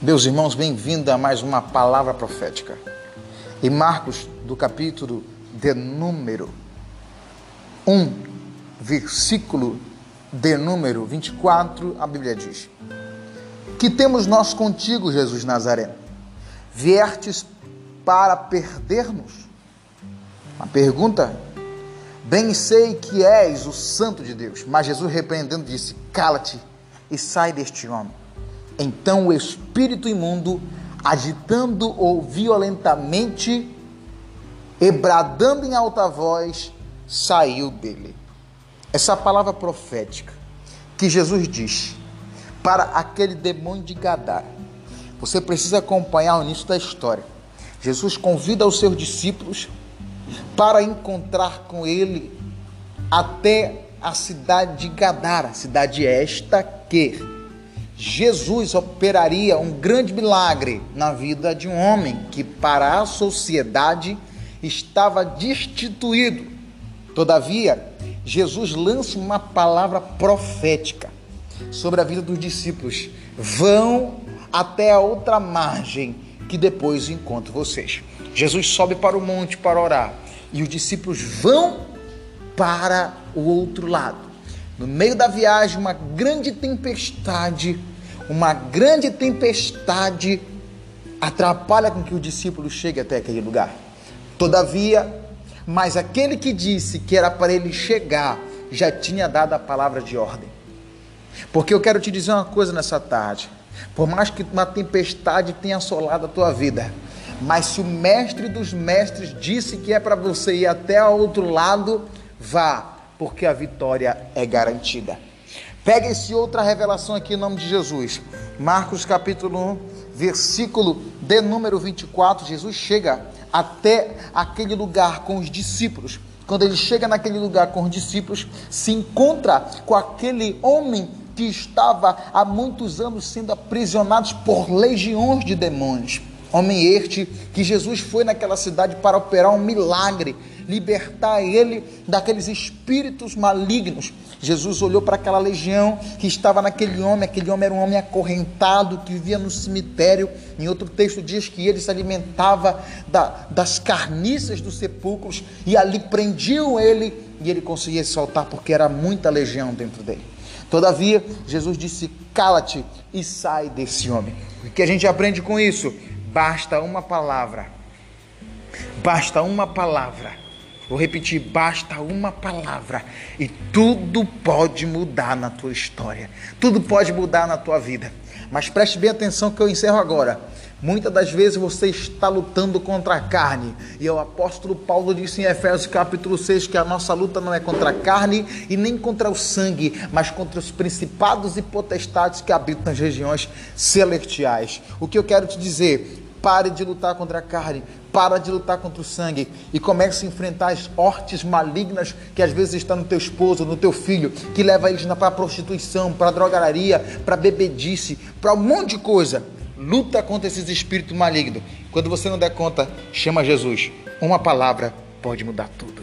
Meus irmãos, bem-vindo a mais uma palavra profética. Em Marcos, do capítulo de número 1, versículo de número 24, a Bíblia diz: Que temos nós contigo, Jesus Nazaré? Viertes para perder-nos? Uma pergunta. Bem sei que és o Santo de Deus. Mas Jesus, repreendendo, disse: Cala-te e sai deste homem. Então o espírito imundo, agitando-o violentamente e bradando em alta voz, saiu dele. Essa palavra profética que Jesus diz para aquele demônio de Gadara. Você precisa acompanhar o início da história. Jesus convida os seus discípulos para encontrar com ele até a cidade de Gadara, cidade esta que Jesus operaria um grande milagre na vida de um homem que, para a sociedade, estava destituído. Todavia, Jesus lança uma palavra profética sobre a vida dos discípulos: vão até a outra margem, que depois encontro vocês. Jesus sobe para o monte para orar e os discípulos vão para o outro lado. No meio da viagem, uma grande tempestade, uma grande tempestade atrapalha com que o discípulo chegue até aquele lugar. Todavia, mas aquele que disse que era para ele chegar já tinha dado a palavra de ordem. Porque eu quero te dizer uma coisa nessa tarde. Por mais que uma tempestade tenha assolado a tua vida, mas se o mestre dos mestres disse que é para você ir até ao outro lado, vá, porque a vitória é garantida. Pega esse outra revelação aqui em nome de Jesus. Marcos capítulo 1, versículo de número 24. Jesus chega até aquele lugar com os discípulos. Quando ele chega naquele lugar com os discípulos, se encontra com aquele homem que estava há muitos anos sendo aprisionado por legiões de demônios. Homem este que Jesus foi naquela cidade para operar um milagre, libertar ele daqueles espíritos malignos. Jesus olhou para aquela legião que estava naquele homem, aquele homem era um homem acorrentado que vivia no cemitério. Em outro texto diz que ele se alimentava da, das carniças dos sepulcros e ali prendiam ele e ele conseguia soltar porque era muita legião dentro dele. Todavia, Jesus disse: Cala-te e sai desse homem. O que a gente aprende com isso? Basta uma palavra. Basta uma palavra. Vou repetir, basta uma palavra e tudo pode mudar na tua história. Tudo pode mudar na tua vida. Mas preste bem atenção que eu encerro agora. Muitas das vezes você está lutando contra a carne. E o apóstolo Paulo disse em Efésios capítulo 6 que a nossa luta não é contra a carne e nem contra o sangue, mas contra os principados e potestades que habitam nas regiões celestiais. O que eu quero te dizer? Pare de lutar contra a carne, para de lutar contra o sangue e comece a enfrentar as hortes malignas que às vezes estão no teu esposo, no teu filho, que leva eles para a prostituição, para a drogararia, para a bebedice, para um monte de coisa luta contra esses espíritos malignos. Quando você não der conta, chama Jesus. Uma palavra pode mudar tudo.